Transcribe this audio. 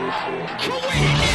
Kuwait!